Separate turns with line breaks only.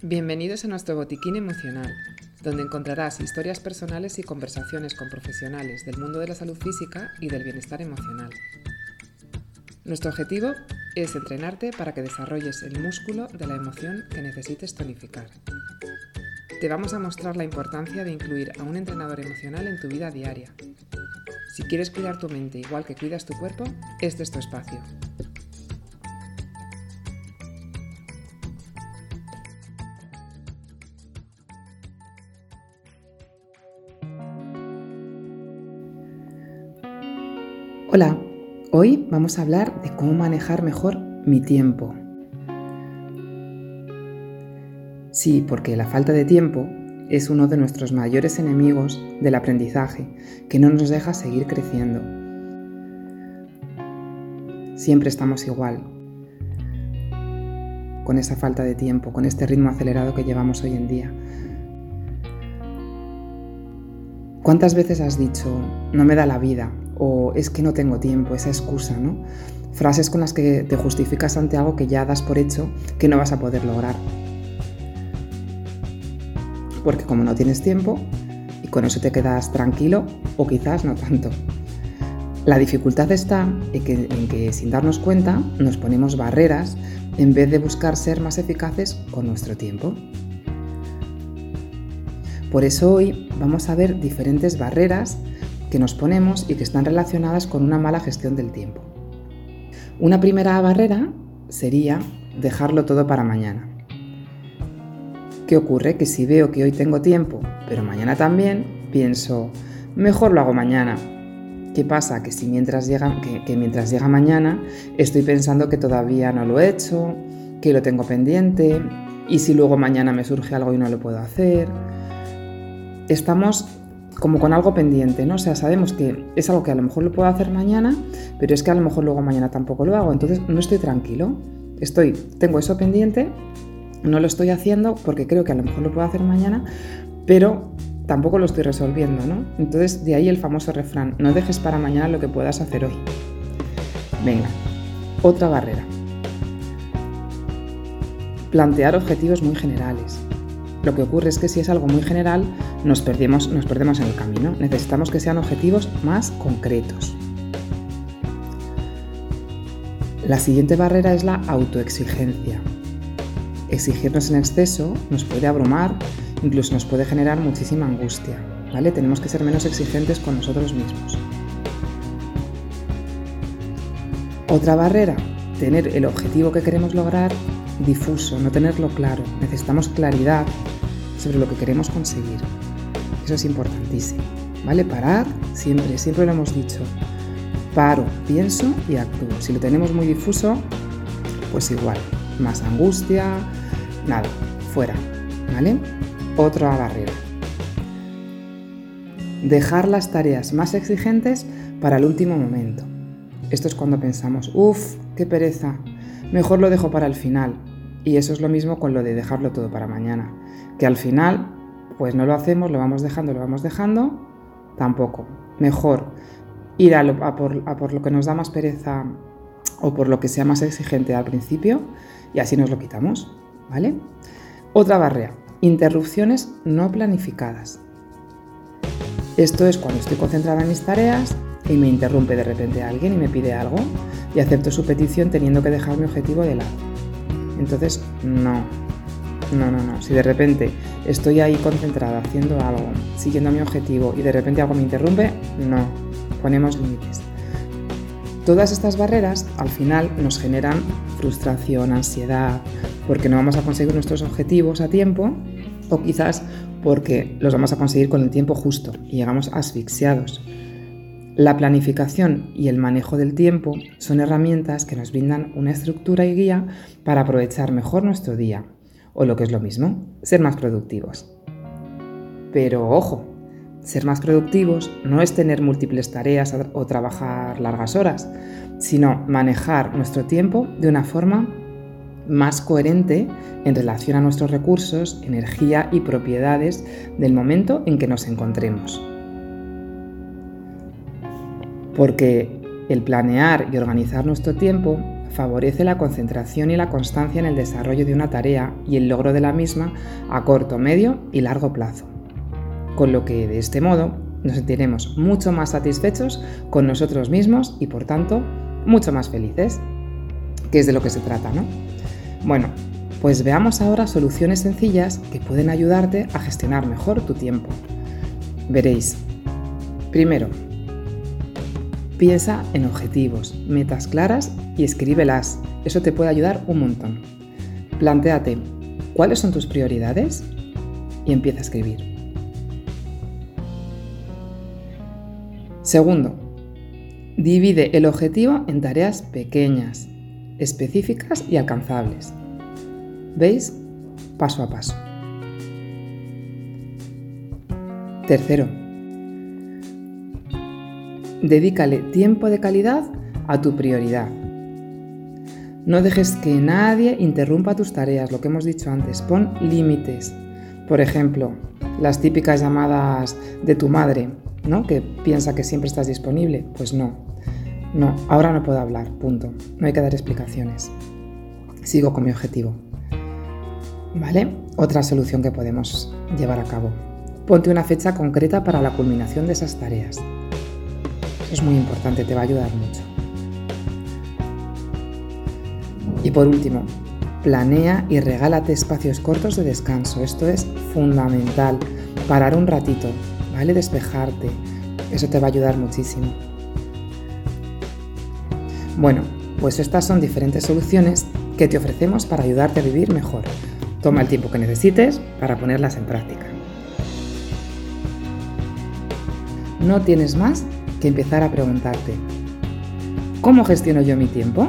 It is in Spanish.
Bienvenidos a nuestro botiquín emocional, donde encontrarás historias personales y conversaciones con profesionales del mundo de la salud física y del bienestar emocional. Nuestro objetivo es entrenarte para que desarrolles el músculo de la emoción que necesites tonificar. Te vamos a mostrar la importancia de incluir a un entrenador emocional en tu vida diaria. Si quieres cuidar tu mente igual que cuidas tu cuerpo, este es tu espacio. Hola, hoy vamos a hablar de cómo manejar mejor mi tiempo. Sí, porque la falta de tiempo es uno de nuestros mayores enemigos del aprendizaje, que no nos deja seguir creciendo. Siempre estamos igual, con esa falta de tiempo, con este ritmo acelerado que llevamos hoy en día. ¿Cuántas veces has dicho, no me da la vida, o es que no tengo tiempo, esa excusa, ¿no? Frases con las que te justificas ante algo que ya das por hecho que no vas a poder lograr. Porque como no tienes tiempo, y con eso te quedas tranquilo, o quizás no tanto. La dificultad está en que, sin darnos cuenta nos ponemos barreras en vez de buscar ser más eficaces con nuestro tiempo. Por eso hoy vamos a ver diferentes barreras que nos ponemos y que están relacionadas con una mala gestión del tiempo. Una primera barrera sería dejarlo todo para mañana. ¿Qué ocurre? Que si veo que hoy tengo tiempo, pero mañana también, pienso, mejor lo hago mañana. ¿Qué pasa? Que si mientras llega, que, mientras llega mañana estoy pensando que todavía no lo he hecho, que lo tengo pendiente, y si luego mañana me surge algo y no lo puedo hacer. Estamos como con algo pendiente, ¿no? O sea, sabemos que es algo que a lo mejor lo puedo hacer mañana, pero es que a lo mejor luego mañana tampoco lo hago, entonces no estoy tranquilo. Estoy, tengo eso pendiente, no lo estoy haciendo porque creo que a lo mejor lo puedo hacer mañana, pero tampoco lo estoy resolviendo, ¿no? Entonces de ahí el famoso refrán, no dejes para mañana lo que puedas hacer hoy. Venga, otra barrera. Plantear objetivos muy generales. Lo que ocurre es que si es algo muy general, nos perdemos, nos perdemos en el camino. Necesitamos que sean objetivos más concretos. La siguiente barrera es la autoexigencia. Exigirnos en exceso nos puede abrumar, incluso nos puede generar muchísima angustia. ¿vale? Tenemos que ser menos exigentes con nosotros mismos. Otra barrera, tener el objetivo que queremos lograr difuso, no tenerlo claro. Necesitamos claridad sobre lo que queremos conseguir. Eso es importantísimo. ¿Vale? Parar siempre, siempre lo hemos dicho. Paro, pienso y actúo. Si lo tenemos muy difuso, pues igual. Más angustia, nada, fuera. ¿Vale? Otra barrera. Dejar las tareas más exigentes para el último momento. Esto es cuando pensamos, uff, qué pereza, mejor lo dejo para el final. Y eso es lo mismo con lo de dejarlo todo para mañana, que al final pues no lo hacemos, lo vamos dejando, lo vamos dejando, tampoco. Mejor ir a, a por lo que nos da más pereza o por lo que sea más exigente al principio y así nos lo quitamos, ¿vale? Otra barrera, interrupciones no planificadas. Esto es cuando estoy concentrada en mis tareas y me interrumpe de repente alguien y me pide algo y acepto su petición teniendo que dejar mi objetivo de lado. Entonces, no. No, no, no. Si de repente estoy ahí concentrada haciendo algo, siguiendo mi objetivo y de repente algo me interrumpe, no. Ponemos límites. Todas estas barreras al final nos generan frustración, ansiedad, porque no vamos a conseguir nuestros objetivos a tiempo o quizás porque los vamos a conseguir con el tiempo justo y llegamos asfixiados. La planificación y el manejo del tiempo son herramientas que nos brindan una estructura y guía para aprovechar mejor nuestro día, o lo que es lo mismo, ser más productivos. Pero ojo, ser más productivos no es tener múltiples tareas o trabajar largas horas, sino manejar nuestro tiempo de una forma más coherente en relación a nuestros recursos, energía y propiedades del momento en que nos encontremos. porque el planear y organizar nuestro tiempo favorece la concentración y la constancia en el desarrollo de una tarea y el logro de la misma a corto, medio y largo plazo. Con lo que de este modo nos sentiremos mucho más satisfechos con nosotros mismos y por tanto mucho más felices, que es de lo que se trata, ¿no? Bueno, pues veamos ahora soluciones sencillas que pueden ayudarte a gestionar mejor tu tiempo. Veréis. Primero, piensa en objetivos, metas claras y escríbelas. Eso te puede ayudar un montón. Plantéate cuáles son tus prioridades y empieza a escribir. Segundo, divide el objetivo en tareas pequeñas, específicas y alcanzables. ¿Veis? Paso a paso. Tercero, dedícale tiempo de calidad a tu prioridad. No dejes que nadie interrumpa tus tareas, lo que hemos dicho antes. Pon límites. Por ejemplo, las típicas llamadas de tu madre, ¿no? Que piensa que siempre estás disponible. Pues no. No, ahora no puedo hablar, punto. No hay que dar explicaciones. Sigo con mi objetivo. ¿Vale? Otra solución que podemos llevar a cabo. Ponte una fecha concreta para la culminación de esas tareas. Eso es muy importante, te va a ayudar mucho. Y por último, planea y regálate espacios cortos de descanso. Esto es fundamental. Parar un ratito, ¿vale? Despejarte. Eso te va a ayudar muchísimo. Bueno, pues estas son diferentes soluciones que te ofrecemos para ayudarte a vivir mejor. Toma el tiempo que necesites para ponerlas en práctica. No tienes más que empezar a preguntarte, ¿cómo gestiono yo mi tiempo?